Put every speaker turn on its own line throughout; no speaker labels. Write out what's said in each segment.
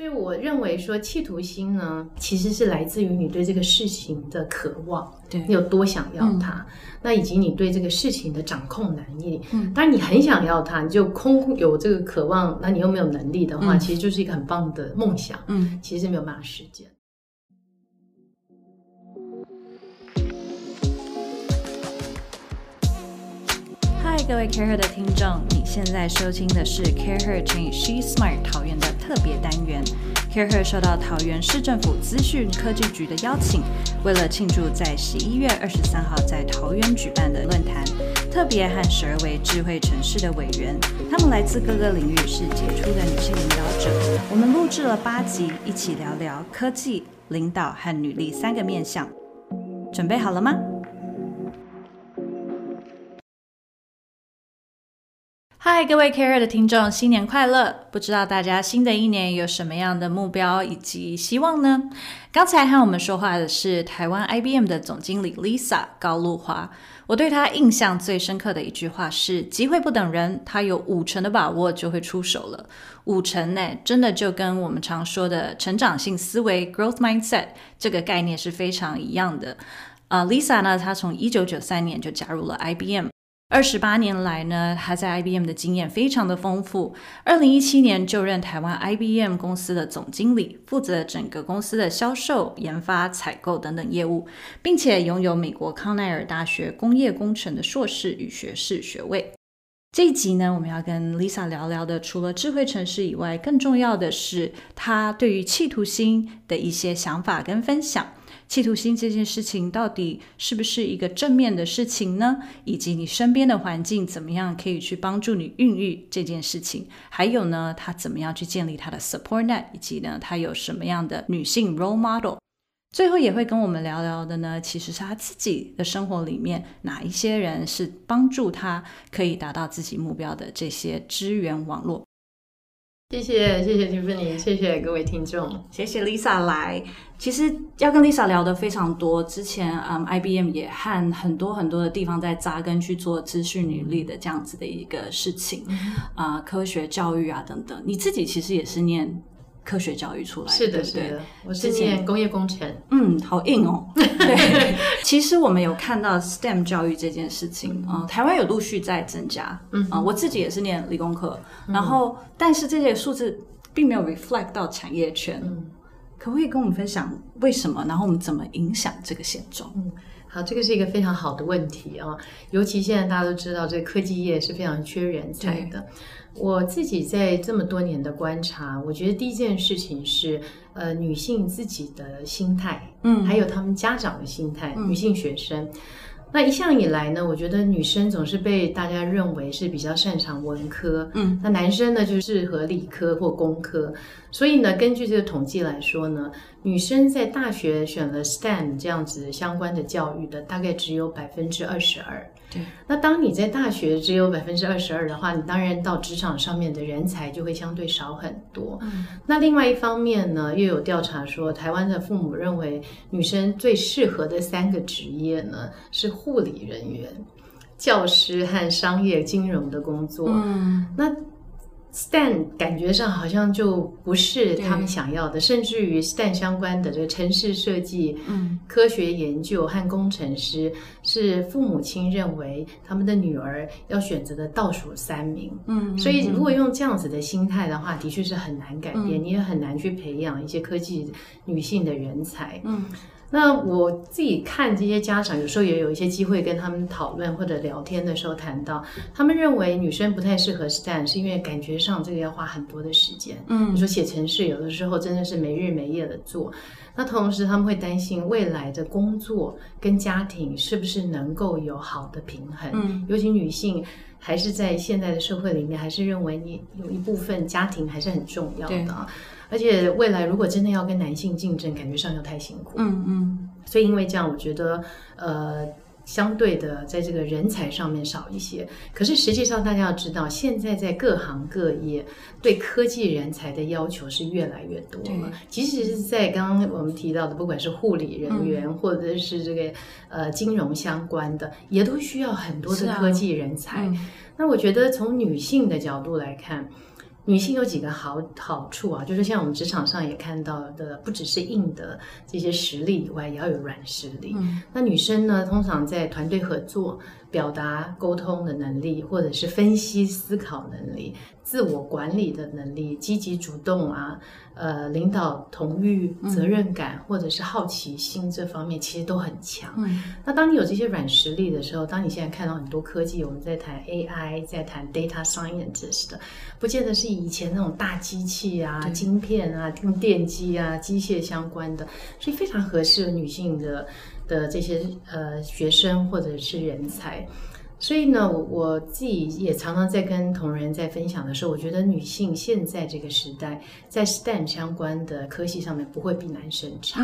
所以我认为说企图心呢，其实是来自于你对这个事情的渴望，
对
你有多想要它，那以及你对这个事情的掌控能力。嗯，当然你很想要它，你就空有这个渴望，那你又没有能力的话，其实就是一个很棒的梦想。嗯，其实是没有办法实现。
各位 Care Her 的听众，你现在收听的是 Care Her Change She Smart 桃园的特别单元。Care Her 受到桃园市政府资讯科技局的邀请，为了庆祝在十一月二十三号在桃园举办的论坛，特别和十二位智慧城市的委员，他们来自各个领域，是杰出的女性领导者。我们录制了八集，一起聊聊科技、领导和女力三个面向。准备好了吗？嗨，各位 Care 的听众，新年快乐！不知道大家新的一年有什么样的目标以及希望呢？刚才和我们说话的是台湾 IBM 的总经理 Lisa 高露华。我对她印象最深刻的一句话是：“机会不等人，她有五成的把握就会出手了。”五成呢，真的就跟我们常说的成长性思维 （growth mindset） 这个概念是非常一样的。啊，Lisa 呢，她从一九九三年就加入了 IBM。二十八年来呢，他在 IBM 的经验非常的丰富。二零一七年就任台湾 IBM 公司的总经理，负责整个公司的销售、研发、采购等等业务，并且拥有美国康奈尔大学工业工程的硕士与学士学位。这一集呢，我们要跟 Lisa 聊聊的，除了智慧城市以外，更重要的是她对于企图心的一些想法跟分享。企图心这件事情到底是不是一个正面的事情呢？以及你身边的环境怎么样可以去帮助你孕育这件事情？还有呢，他怎么样去建立他的 support net？以及呢，他有什么样的女性 role model？最后也会跟我们聊聊的呢，其实是他自己的生活里面哪一些人是帮助他可以达到自己目标的这些资源网络。
谢谢谢谢 Tiffany，谢谢各位听众，
谢谢 Lisa 来。其实要跟 Lisa 聊的非常多，之前嗯，IBM 也和很多很多的地方在扎根去做资讯履历的这样子的一个事情，啊，科学教育啊等等。你自己其实也是念。科学教育出来，
是的，是的，我是念工业工程，
嗯，好硬哦。对，其实我们有看到 STEM 教育这件事情啊，台湾有陆续在增加，嗯。啊，我自己也是念理工科，然后但是这些数字并没有 reflect 到产业圈，可不可以跟我们分享为什么？然后我们怎么影响这个现状？
嗯，好，这个是一个非常好的问题啊，尤其现在大家都知道，这个科技业是非常缺人才的。我自己在这么多年的观察，我觉得第一件事情是，呃，女性自己的心态，嗯，还有他们家长的心态，女性学生。那一向以来呢，我觉得女生总是被大家认为是比较擅长文科，嗯，那男生呢就适合理科或工科。所以呢，根据这个统计来说呢，女生在大学选了 STEM 这样子相关的教育的，大概只有百分之二十二。
对，
那当你在大学只有百分之二十二的话，你当然到职场上面的人才就会相对少很多。嗯，那另外一方面呢，又有调查说，台湾的父母认为女生最适合的三个职业呢是护理人员、教师和商业金融的工作。嗯，那。STEM 感觉上好像就不是他们想要的，甚至于 STEM 相关的这个城市设计、嗯，科学研究和工程师，是父母亲认为他们的女儿要选择的倒数三名。嗯，所以如果用这样子的心态的话，的确是很难改变，你也很难去培养一些科技女性的人才。嗯。那我自己看这些家长，有时候也有一些机会跟他们讨论或者聊天的时候谈到，他们认为女生不太适合 STEM，是因为感觉上这个要花很多的时间。嗯，你说写程式，有的时候真的是没日没夜的做。那同时他们会担心未来的工作跟家庭是不是能够有好的平衡。嗯，尤其女性还是在现在的社会里面，还是认为你有一部分家庭还是很重要的。而且未来如果真的要跟男性竞争，感觉上又太辛苦。嗯嗯，所以因为这样，我觉得呃，相对的在这个人才上面少一些。可是实际上大家要知道，现在在各行各业对科技人才的要求是越来越多了。即使是在刚刚我们提到的，不管是护理人员或者是这个呃金融相关的，也都需要很多的科技人才。那我觉得从女性的角度来看。女性有几个好好处啊，就是像我们职场上也看到的，不只是硬的这些实力以外，也要有软实力。那女生呢，通常在团队合作、表达沟通的能力，或者是分析思考能力。自我管理的能力、积极主动啊，呃，领导同欲、责任感或者是好奇心这方面，其实都很强。那当你有这些软实力的时候，当你现在看到很多科技，我们在谈 AI，在谈 data scientist 的，不见得是以前那种大机器啊、晶片啊、用电机啊、机械相关的，所以非常合适女性的的这些呃学生或者是人才。所以呢，我我自己也常常在跟同仁在分享的时候，我觉得女性现在这个时代在 STEM 相关的科系上面不会比男生差。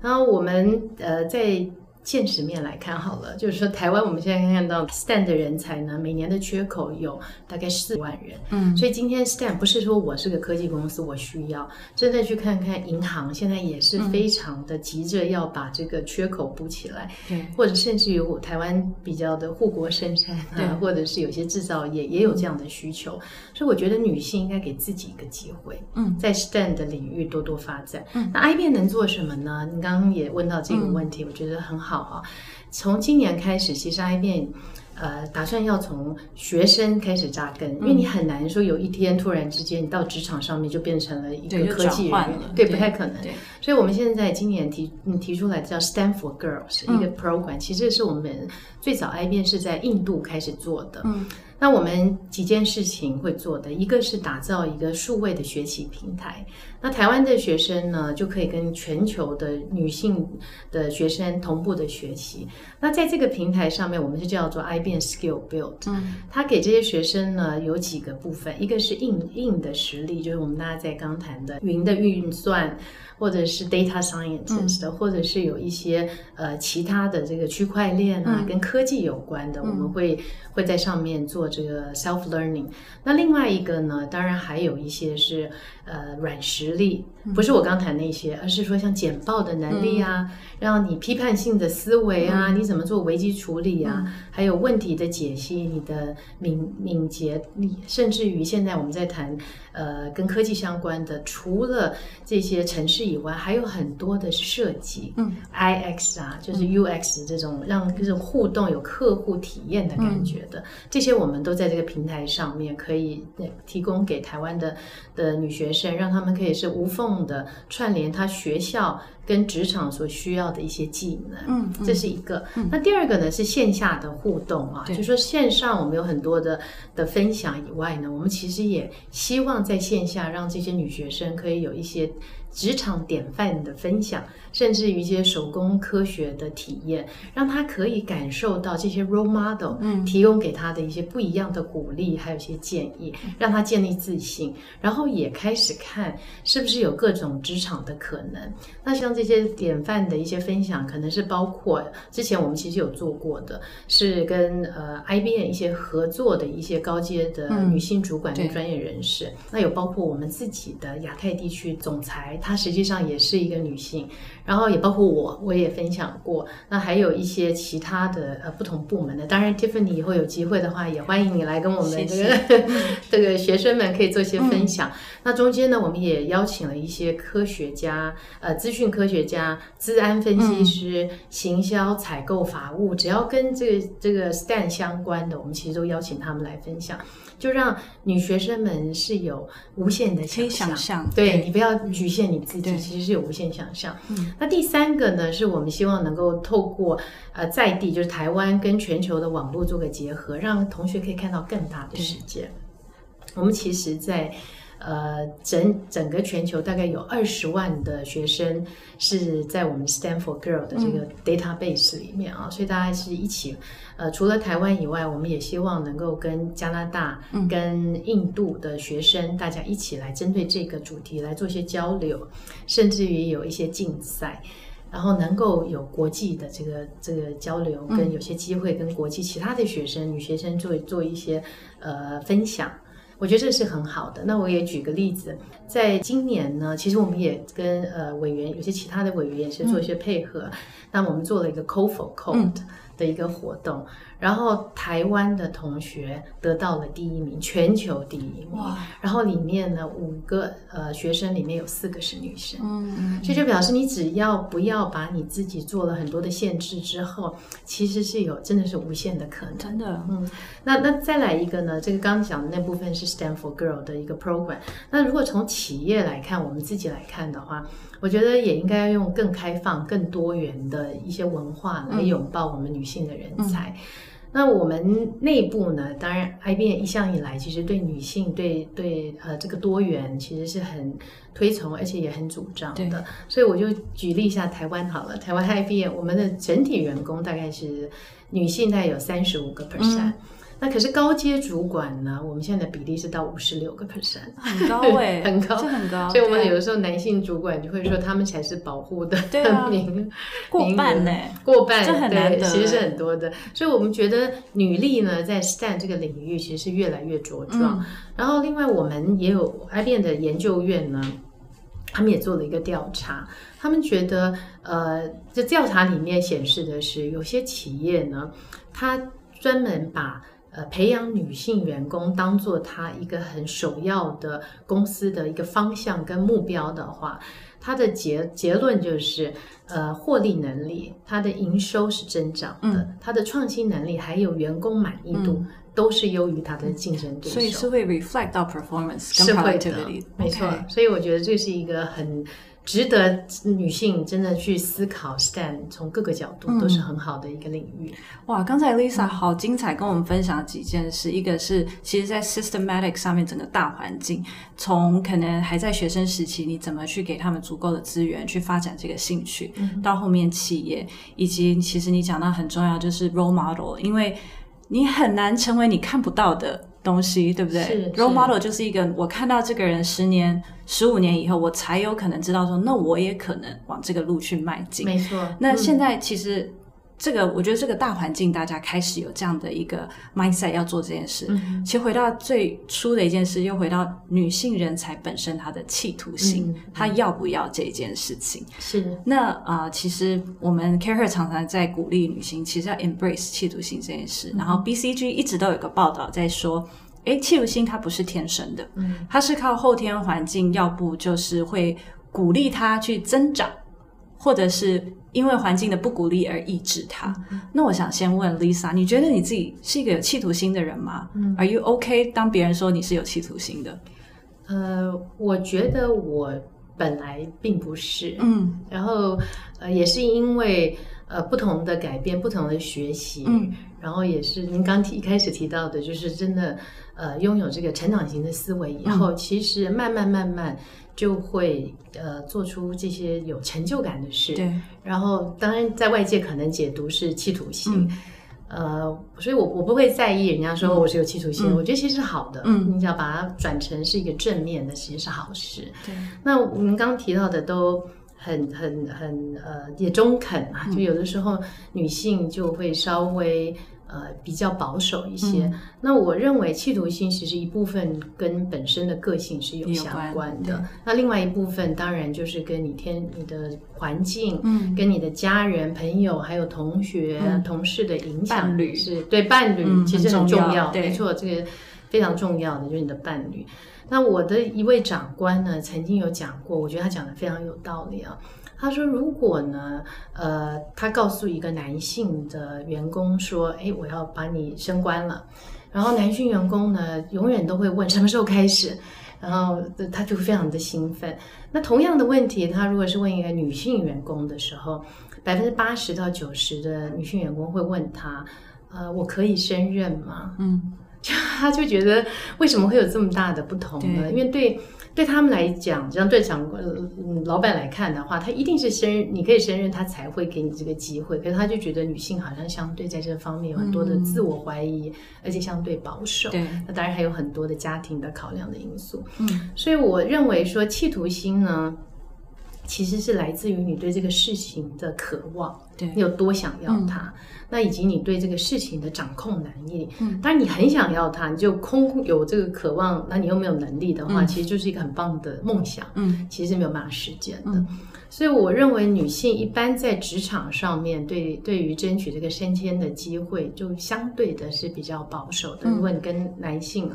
然后我们呃在。现实面来看好了，就是说台湾我们现在看到 STEM 的人才呢，每年的缺口有大概四万人。嗯，所以今天 STEM 不是说我是个科技公司，我需要真的去看看银行现在也是非常的急着要把这个缺口补起来。对，或者甚至于台湾比较的护国深山啊，或者是有些制造业也有这样的需求。所以我觉得女性应该给自己一个机会，嗯，在 STEM 的领域多多发展。嗯，那 IBM 能做什么呢？你刚刚也问到这个问题，我觉得很好。啊，从今年开始，其实 IBM 呃打算要从学生开始扎根，因为你很难说有一天突然之间你到职场上面就变成了一个科技人员，对，不太可能。所以我们现在今年提提出来叫 Stand for Girls 一个 program，其实是我们最早 IBM 是在印度开始做的。嗯。那我们几件事情会做的，一个是打造一个数位的学习平台。那台湾的学生呢，就可以跟全球的女性的学生同步的学习。那在这个平台上面，我们是叫做 IBM Skill Build。嗯，它给这些学生呢有几个部分，一个是硬硬的实力，就是我们大家在刚谈的云的运算。或者是 data scientist 的，或者是有一些呃其他的这个区块链啊，跟科技有关的，我们会会在上面做这个 self learning。那另外一个呢，当然还有一些是呃软实力，不是我刚谈那些，而是说像简报的能力啊，让你批判性的思维啊，你怎么做危机处理啊，还有问题的解析，你的敏敏捷力，甚至于现在我们在谈。呃，跟科技相关的，除了这些城市以外，还有很多的设计，嗯，I X 啊，就是 U X 这种让这种互动有客户体验的感觉的，这些我们都在这个平台上面可以提供给台湾的的女学生，让他们可以是无缝的串联他学校。跟职场所需要的一些技能，嗯，这是一个。那第二个呢是线下的互动啊，就说线上我们有很多的的分享以外呢，我们其实也希望在线下让这些女学生可以有一些。职场典范的分享，甚至于一些手工科学的体验，让他可以感受到这些 role model 提供给他的一些不一样的鼓励，还有一些建议，让他建立自信，然后也开始看是不是有各种职场的可能。那像这些典范的一些分享，可能是包括之前我们其实有做过的，是跟呃 IBM 一些合作的一些高阶的女性主管的专业人士，那有包括我们自己的亚太地区总裁。她实际上也是一个女性，然后也包括我，我也分享过。那还有一些其他的呃不同部门的，当然 Tiffany 以后有机会的话，也欢迎你来跟我们这个 这个学生们可以做一些分享。那中间呢，我们也邀请了一些科学家、呃资讯科学家、治安分析师、行销、采购、法务，只要跟这个这个 STAN 相关的，我们其实都邀请他们来分享。就让女学生们是有无限的想象，对你不要局限你自己，其实是有无限想象。嗯那第三个呢，是我们希望能够透过呃在地，就是台湾跟全球的网络做个结合，让同学可以看到更大的世界。我们其实，在。呃，整整个全球大概有二十万的学生是在我们 Stanford Girl 的这个 database 里面啊，所以大家是一起，呃，除了台湾以外，我们也希望能够跟加拿大、跟印度的学生大家一起来针对这个主题来做些交流，甚至于有一些竞赛，然后能够有国际的这个这个交流，跟有些机会跟国际其他的学生、女学生做做一些呃分享。我觉得这是很好的。那我也举个例子，在今年呢，其实我们也跟呃委员，有些其他的委员也是做一些配合。那我们做了一个 for Code，的一个活动，然后台湾的同学得到了第一名，全球第一名。然后里面呢，五个呃学生里面有四个是女生。嗯嗯。这就表示你只要不要把你自己做了很多的限制之后，其实是有真的是无限的可能。
真的。
嗯。那那再来一个呢？这个刚讲的那部分是 Stand for Girl 的一个 program。那如果从企业来看，我们自己来看的话。我觉得也应该要用更开放、更多元的一些文化来拥抱我们女性的人才。那我们内部呢？当然，IBM 一向以来其实对女性、对对呃这个多元其实是很推崇，而且也很主张的。所以我就举例一下台湾好了。台湾 IBM 我们的整体员工大概是女性大概有三十五个 percent。那可是高阶主管呢？我们现在的比例是到五十六个 percent，
很高哎，
很高，
很高。
所以，我们有的时候男性主管就会说，他们才是保护的 名，
过半呢，
过半，
这很难得，
其实是很多的。所以我们觉得女力呢，在 STEM 这个领域其实是越来越茁壮。然后，另外我们也有 IBM 的研究院呢，他们也做了一个调查，他们觉得，呃，这调查里面显示的是，有些企业呢，它专门把呃，培养女性员工当做他一个很首要的公司的一个方向跟目标的话，它的结结论就是，呃，获利能力、它的营收是增长的，它的创新能力还有员工满意度都是优于它的竞争对手，
所以是会 reflect 到 performance
是会的，没错。所以我觉得这是一个很。值得女性真的去思考，stand 从各个角度都是很好的一个领域。
哇，刚才 Lisa 好精彩，跟我们分享几件事。一个是，其实，在 systematic 上面，整个大环境，从可能还在学生时期，你怎么去给他们足够的资源去发展这个兴趣，到后面企业，以及其实你讲到很重要，就是 role model，因为你很难成为你看不到的。东西对不对？role model 就是一个，我看到这个人十年、十五年以后，我才有可能知道说，那我也可能往这个路去迈进。
没错。
那现在其实。这个我觉得这个大环境，大家开始有这样的一个 mindset 要做这件事。其实回到最初的一件事，又回到女性人才本身她的企图心，她要不要这件事情？
是。
那啊，其实我们 Care 常常在鼓励女性，其实要 embrace 企图心这件事。然后 BCG 一直都有个报道在说，哎，企图心它不是天生的，嗯，它是靠后天环境，要不就是会鼓励它去增长。或者是因为环境的不鼓励而抑制他。那我想先问 Lisa，你觉得你自己是一个有企图心的人吗？Are you OK？当别人说你是有企图心的？
呃，我觉得我本来并不是。嗯，然后呃，也是因为呃不同的改变、不同的学习，嗯，然后也是您刚提一开始提到的，就是真的呃拥有这个成长型的思维以后，其实慢慢慢慢。就会呃做出这些有成就感的事，
对。
然后当然在外界可能解读是企图心，呃，所以我我不会在意人家说我是有企图心，我觉得其实是好的。嗯，你只要把它转成是一个正面的，其实是好事。
对。
那我们刚刚提到的都很很很呃也中肯啊，就有的时候女性就会稍微。呃，比较保守一些。那我认为企图心其实一部分跟本身的个性是有相关的。那另外一部分当然就是跟你天、你的环境、嗯，跟你的家人、朋友还有同学、同事的影响是对伴侣其实很重要。没错，这个非常重要的就是你的伴侣。那我的一位长官呢，曾经有讲过，我觉得他讲的非常有道理啊。他说：“如果呢，呃，他告诉一个男性的员工说，哎，我要把你升官了，然后男性员工呢，永远都会问什么时候开始，然后他就非常的兴奋。那同样的问题，他如果是问一个女性员工的时候，百分之八十到九十的女性员工会问他，呃，我可以升任吗？嗯，就他就觉得为什么会有这么大的不同呢？因为对。”对他们来讲，这样对长嗯老板来看的话，他一定是生你可以胜任，他才会给你这个机会。可是他就觉得女性好像相对在这方面有很多的自我怀疑，而且相对保守。
对，
那当然还有很多的家庭的考量的因素。嗯，所以我认为说企图心呢，其实是来自于你对这个事情的渴望，
对
你有多想要它，那以及你对这个事情的掌控能力。嗯，当然你很想要它，你就空有这个渴望，那你又没有能力的话，其实就是一个很棒的梦想。嗯，其实是没有办法实践的。所以我认为女性一般在职场上面对对于争取这个升迁的机会，就相对的是比较保守的。如果你跟男性。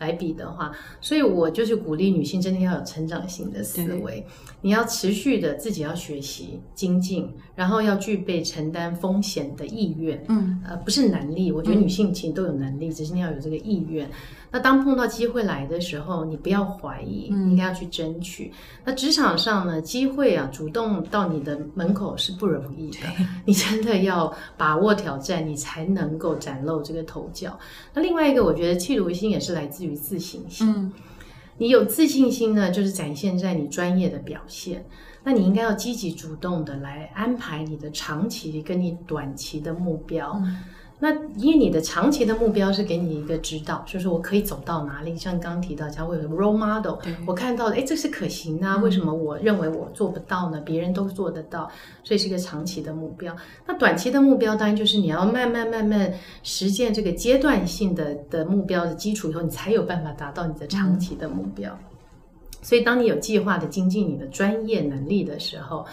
来比的话，所以我就是鼓励女性真的要有成长性的思维，你要持续的自己要学习精进，然后要具备承担风险的意愿。嗯，呃，不是能力，我觉得女性其实都有能力，只是你要有这个意愿。那当碰到机会来的时候，你不要怀疑，应该要去争取。那职场上呢，机会啊，主动到你的门口是不容易的，你真的要把握挑战，你才能够崭露这个头角。那另外一个，我觉得气如心也是来自于自信心。嗯，你有自信心呢，就是展现在你专业的表现。那你应该要积极主动的来安排你的长期跟你短期的目标。那因为你的长期的目标是给你一个指导，就是我可以走到哪里。像刚刚提到，将会有 role model，我看到哎，这是可行的。为什么我认为我做不到呢？别人都做得到，所以是一个长期的目标。那短期的目标当然就是你要慢慢慢慢实现这个阶段性的的目标的基础以后，你才有办法达到你的长期的目标。所以当你有计划的精进你的专业能力的时候。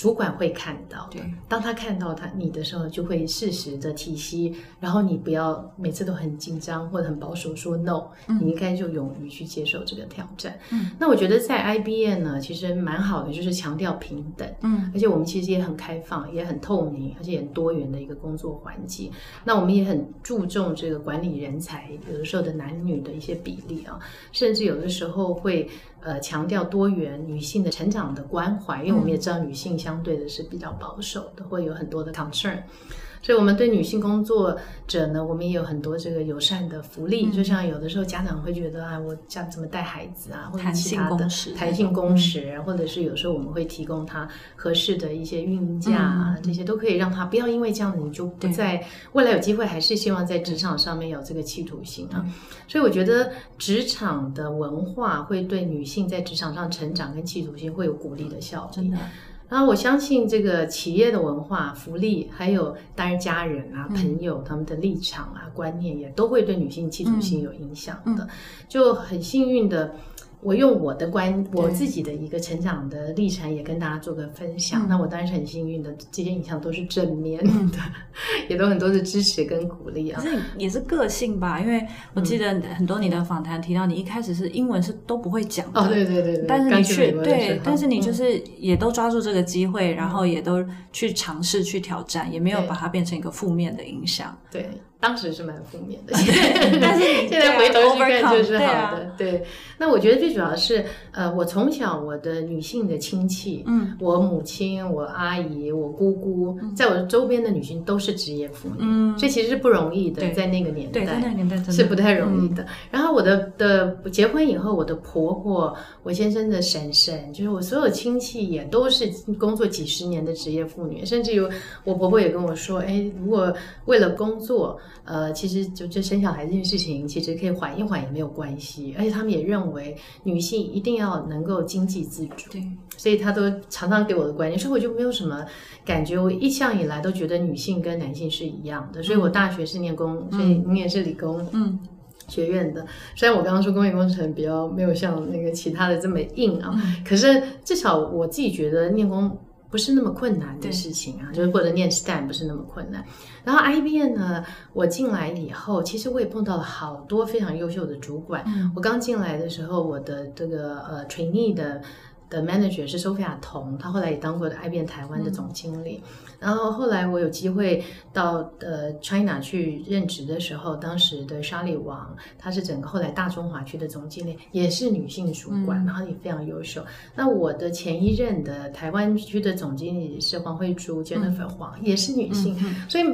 主管会看到的，当他看到他你的时候，就会适时的提息，然后你不要每次都很紧张或者很保守说 no，你应该就勇于去接受这个挑战。嗯，那我觉得在 IBM 呢，其实蛮好的，就是强调平等，嗯，而且我们其实也很开放，也很透明，而且也很多元的一个工作环境。那我们也很注重这个管理人才，有的时候的男女的一些比例啊，甚至有的时候会。呃，强调多元女性的成长的关怀，因为我们也知道女性相对的是比较保守的，会有很多的 concern。所以，我们对女性工作者呢，我们也有很多这个友善的福利。就像有的时候家长会觉得啊，我家怎么带孩子啊，或者其他的弹性工时，或者是有时候我们会提供他合适的一些孕假啊，这些都可以让他不要因为这样子你就不在未来有机会，还是希望在职场上面有这个企图心啊。所以，我觉得职场的文化会对女性在职场上成长跟企图心会有鼓励的效应。然后我相信这个企业的文化、福利，还有当然家人啊、朋友他们的立场啊、观念，也都会对女性企图心有影响的。就很幸运的。我用我的观，我自己的一个成长的历程，也跟大家做个分享。那我当然是很幸运的，这些影像都是正面的，也都很多的支持跟鼓励啊。
可是也是个性吧，因为我记得很多你的访谈提到，你一开始是英文是都不会讲的，
哦，对对对，
但是你却对，但是你就是也都抓住这个机会，然后也都去尝试去挑战，也没有把它变成一个负面的影响，
对。当时是蛮负面的，
但是
现在回头去看就是好的。对，那我觉得最主要是，呃，我从小我的女性的亲戚，嗯，我母亲、我阿姨、我姑姑，在我的周边的女性都是职业妇女，嗯，这其实是不容易的，在那个年代，
在那个年代
是不太容易的。然后我的的结婚以后，我的婆婆、我先生的婶婶，就是我所有亲戚也都是工作几十年的职业妇女，甚至有我婆婆也跟我说，哎，如果为了工作。呃，其实就这生小孩这件事情，其实可以缓一缓也没有关系。而且他们也认为女性一定要能够经济自主，
对，
所以他都常常给我的观念，所以我就没有什么感觉。我一向以来都觉得女性跟男性是一样的，所以我大学是念工，所以你也是理工嗯学院的。虽然我刚刚说工业工程比较没有像那个其他的这么硬啊，可是至少我自己觉得念工。不是那么困难的事情啊，就是或者念 STEM 不是那么困难。然后 IBM 呢，我进来以后，其实我也碰到了好多非常优秀的主管。我刚进来的时候，我的这个呃 trainee 的。的 manager 是 Sophia 童，她后来也当过的 IBM 台湾的总经理。然后后来我有机会到呃 China 去任职的时候，当时的沙利王，她是整个后来大中华区的总经理，也是女性主管，然后也非常优秀。那我的前一任的台湾区的总经理是黄慧珠 Jennifer 黄，也是女性，所以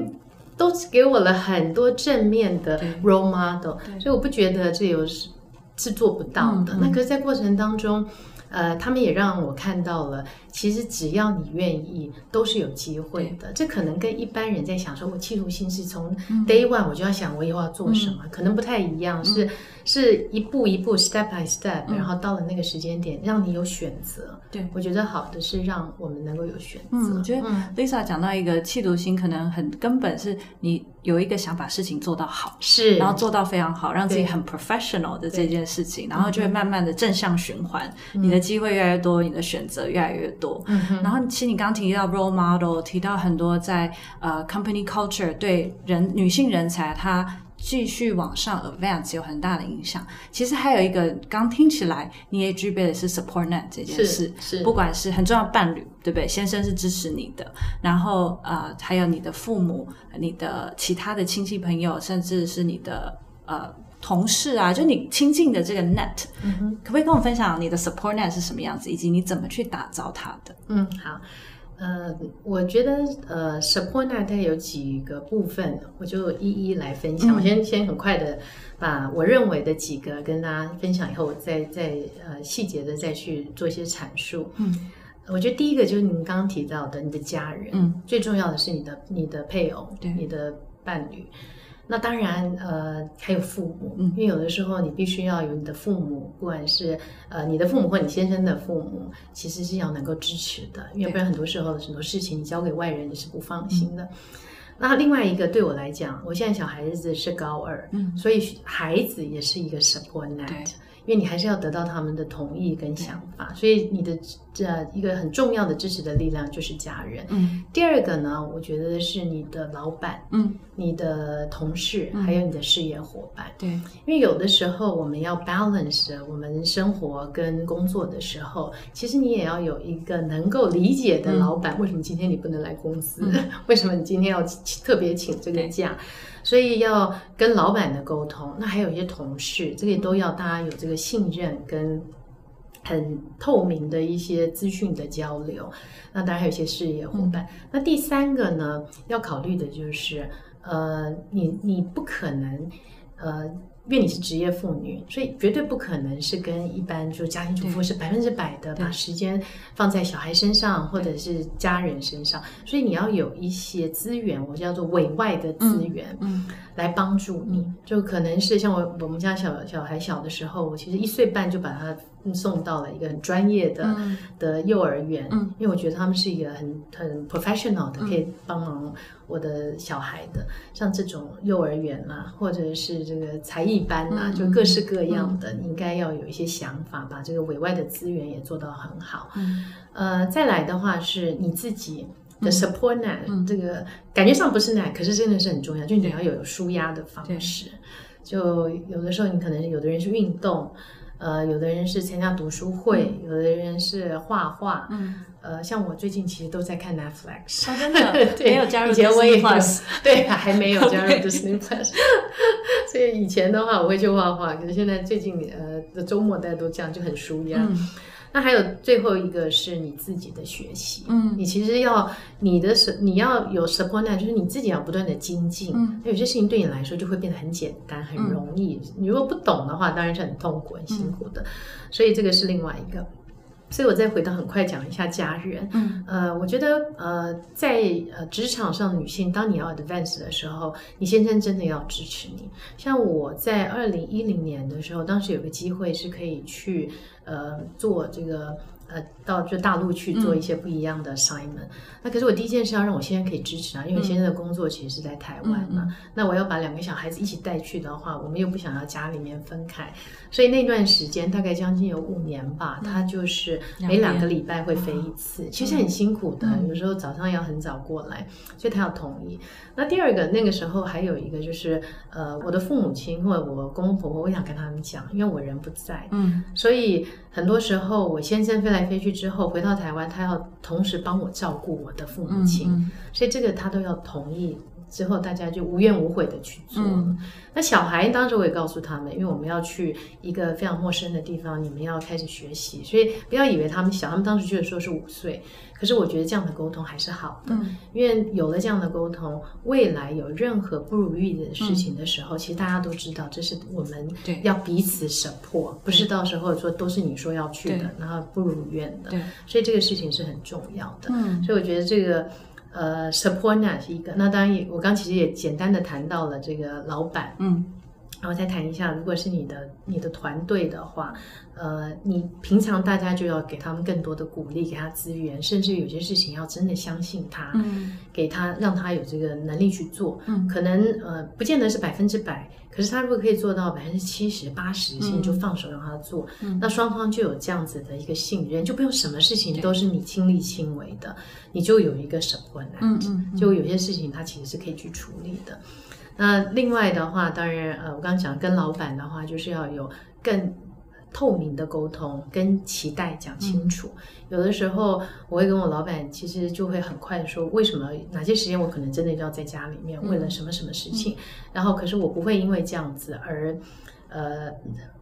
都给我了很多正面的 role model。所以我不觉得这有是是做不到的。那可是，在过程当中。呃，他们也让我看到了，其实只要你愿意，都是有机会的。这可能跟一般人在想说，我企图心是从 day one 我就要想我以后要做什么，可能不太一样，是是一步一步 step by step，然后到了那个时间点，让你有选择。
对。
我觉得好的是让我们能够有选择。
嗯，我觉得 Lisa 讲到一个企图心，可能很根本是你有一个想把事情做到好，
是，
然后做到非常好，让自己很 professional 的这件事情，然后就会慢慢的正向循环，你的机会越来越多，你的选择越来越多。嗯然后其实你刚提到 role model，提到很多在呃 company culture 对人女性人才她。继续往上 advance 有很大的影响。其实还有一个，刚听起来你也具备的是 support net 这件事，
是
不管是很重要伴侣，对不对？先生是支持你的，然后呃，还有你的父母、你的其他的亲戚朋友，甚至是你的呃同事啊，就你亲近的这个 net，可不可以跟我分享你的 support net 是什么样子，以及你怎么去打造它的？
嗯，好。呃，我觉得呃，support 呢，它有几个部分，我就一一来分享。我先先很快的把我认为的几个跟大家分享，以后我再再呃细节的再去做一些阐述。嗯，我觉得第一个就是您刚刚提到的你的家人，嗯，最重要的是你的你的配偶，
对，
你的伴侣。那当然，呃，还有父母，因为有的时候你必须要有你的父母，不管是呃你的父母或你先生的父母，其实是要能够支持的，因为不然很多时候很多事情你交给外人你是不放心的。那另外一个对我来讲，我现在小孩子是高二，所以孩子也是一个 support net。因为你还是要得到他们的同意跟想法，所以你的这一个很重要的支持的力量就是家人。嗯，第二个呢，我觉得是你的老板，嗯，你的同事，还有你的事业伙伴。
对，因
为有的时候我们要 balance 我们生活跟工作的时候，其实你也要有一个能够理解的老板。为什么今天你不能来公司？为什么你今天要特别请这个假？所以要跟老板的沟通，那还有一些同事，这个都要大家有这个信任跟很透明的一些资讯的交流。那当然还有一些事业伙伴。那第三个呢，要考虑的就是，呃，你你不可能，呃。因为你是职业妇女，所以绝对不可能是跟一般就家庭主妇是百分之百的把时间放在小孩身上或者是家人身上，所以你要有一些资源，我叫做委外的资源，嗯，来帮助你。就可能是像我我们家小小孩小的时候，我其实一岁半就把他。送到了一个很专业的的幼儿园，因为我觉得他们是一个很很 professional 的，可以帮忙我的小孩的。像这种幼儿园啊，或者是这个才艺班啊，就各式各样的，你应该要有一些想法，把这个委外的资源也做到很好。呃，再来的话是你自己的 support net，这个感觉上不是 net，可是真的是很重要，就你要有舒压的方式。就有的时候你可能有的人是运动。呃，有的人是参加读书会，有的人是画画。嗯，呃，像我最近其实都在看 Netflix。
真的，没有加入
Disney Plus。对，还没有加入 Disney Plus。所以以前的话，我会去画画，可是现在最近呃的周末大家都这样，就很舒压。那还有最后一个是你自己的学习，嗯，你其实要你的是你要有 support，就是你自己要不断的精进，嗯，有些事情对你来说就会变得很简单、很容易。你如果不懂的话，当然是很痛苦、很辛苦的。所以这个是另外一个。所以我再回到很快讲一下家人，嗯，呃，我觉得呃，在呃职场上的女性，当你要 advance 的时候，你先生真的要支持你。像我在二零一零年的时候，当时有个机会是可以去呃做这个。呃，到就大陆去做一些不一样的 assignment。那可是我第一件事要让我先生可以支持啊，因为先生的工作其实是在台湾嘛。那我要把两个小孩子一起带去的话，我们又不想要家里面分开，所以那段时间大概将近有五年吧，他就是每两个礼拜会飞一次，其实很辛苦的，有时候早上要很早过来，所以他要同意。那第二个那个时候还有一个就是，呃，我的父母亲或者我公公婆婆，我想跟他们讲，因为我人不在，嗯，所以很多时候我先生飞来。飞去之后，回到台湾，他要同时帮我照顾我的父母亲，所以这个他都要同意之后大家就无怨无悔的去做。那小孩当时我也告诉他们，因为我们要去一个非常陌生的地方，你们要开始学习，所以不要以为他们小，他们当时就说是五岁。可是我觉得这样的沟通还是好的，因为有了这样的沟通，未来有任何不如意的事情的时候，其实大家都知道，这是我们要彼此 support，不是到时候说都是你说要去的，然后不如愿的。所以这个事情是很重要的。所以我觉得这个呃 support 呢是一个。那当然也，我刚其实也简单的谈到了这个老板，嗯。然后再谈一下，如果是你的你的团队的话，呃，你平常大家就要给他们更多的鼓励，给他资源，甚至有些事情要真的相信他，嗯，给他让他有这个能力去做，嗯，可能呃不见得是百分之百，可是他如果可以做到百分之七十八十，你就放手让他做，嗯，那双方就有这样子的一个信任，就不用什么事情都是你亲力亲为的，你就有一个什么难，嗯嗯，就有些事情他其实是可以去处理的。那另外的话，当然，呃，我刚刚讲跟老板的话，就是要有更透明的沟通，跟期待讲清楚。有的时候，我会跟我老板，其实就会很快的说，为什么哪些时间我可能真的要在家里面，为了什么什么事情。然后，可是我不会因为这样子而。呃，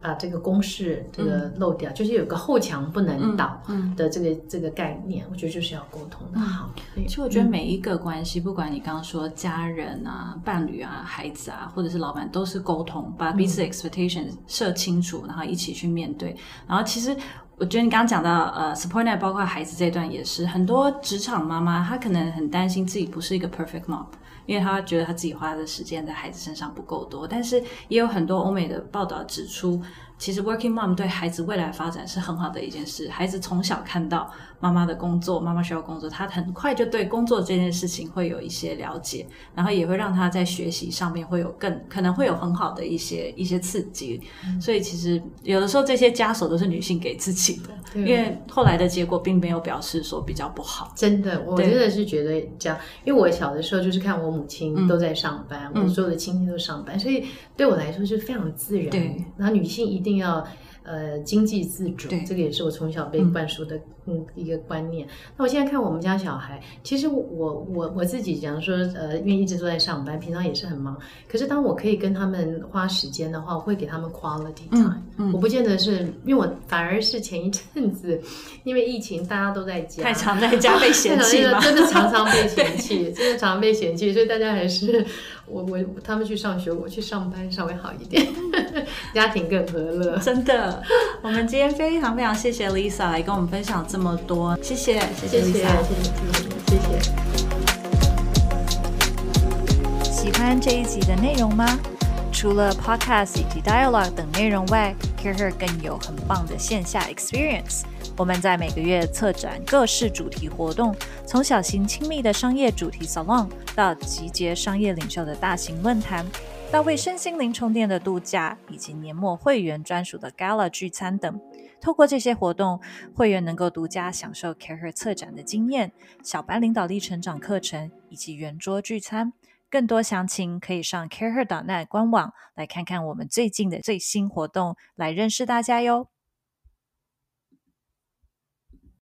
把这个公式这个漏掉，就是有个后墙不能倒的这个这个概念，我觉得就是要沟通的好。
其实我觉得每一个关系，不管你刚刚说家人啊、伴侣啊、孩子啊，或者是老板，都是沟通，把彼此 expectation 设清楚，然后一起去面对。然后其实我觉得你刚刚讲到呃，support net 包括孩子这段也是，很多职场妈妈她可能很担心自己不是一个 perfect mom。因为他觉得他自己花的时间在孩子身上不够多，但是也有很多欧美的报道指出。其实，working mom 对孩子未来发展是很好的一件事。孩子从小看到妈妈的工作，妈妈需要工作，他很快就对工作这件事情会有一些了解，然后也会让他在学习上面会有更可能会有很好的一些一些刺激。所以，其实有的时候这些枷锁都是女性给自己的，因为后来的结果并没有表示说比较不好。
真的，我真的是觉得这样，因为我小的时候就是看我母亲都在上班，我所有的亲戚都上班，所以对我来说是非常自然。
对，
然后女性一。一定要呃经济自主，这个也是我从小被灌输的。嗯，一个观念。那我现在看我们家小孩，其实我我我自己，假如说呃，因为一直都在上班，平常也是很忙。可是当我可以跟他们花时间的话，我会给他们 quality time。嗯，我不见得是因为我反而是前一阵子，因为疫情大家都在家，
太常在家被嫌弃
真的常常被嫌弃，真的常常被嫌弃，所以大家还是我我他们去上学，我去上班稍微好一点，家庭更和乐。
真的，我们今天非常非常谢谢 Lisa 来跟我们分享。这么多，谢谢，
谢谢，Lisa，谢谢，谢谢。
喜欢这一集的内容吗？除了 podcast 以及 dialogue 等内容外，Care 更有很棒的线下 experience。我们在每个月策展各式主题活动，从小型亲密的商业主题 salon，到集结商业领袖的大型论坛，到为身心灵充电的度假，以及年末会员专属的 gala 聚餐等。透过这些活动，会员能够独家享受 CareHer 策展的经验、小班领导力成长课程以及圆桌聚餐。更多详情可以上 CareHer.net 官网来看看我们最近的最新活动，来认识大家哟。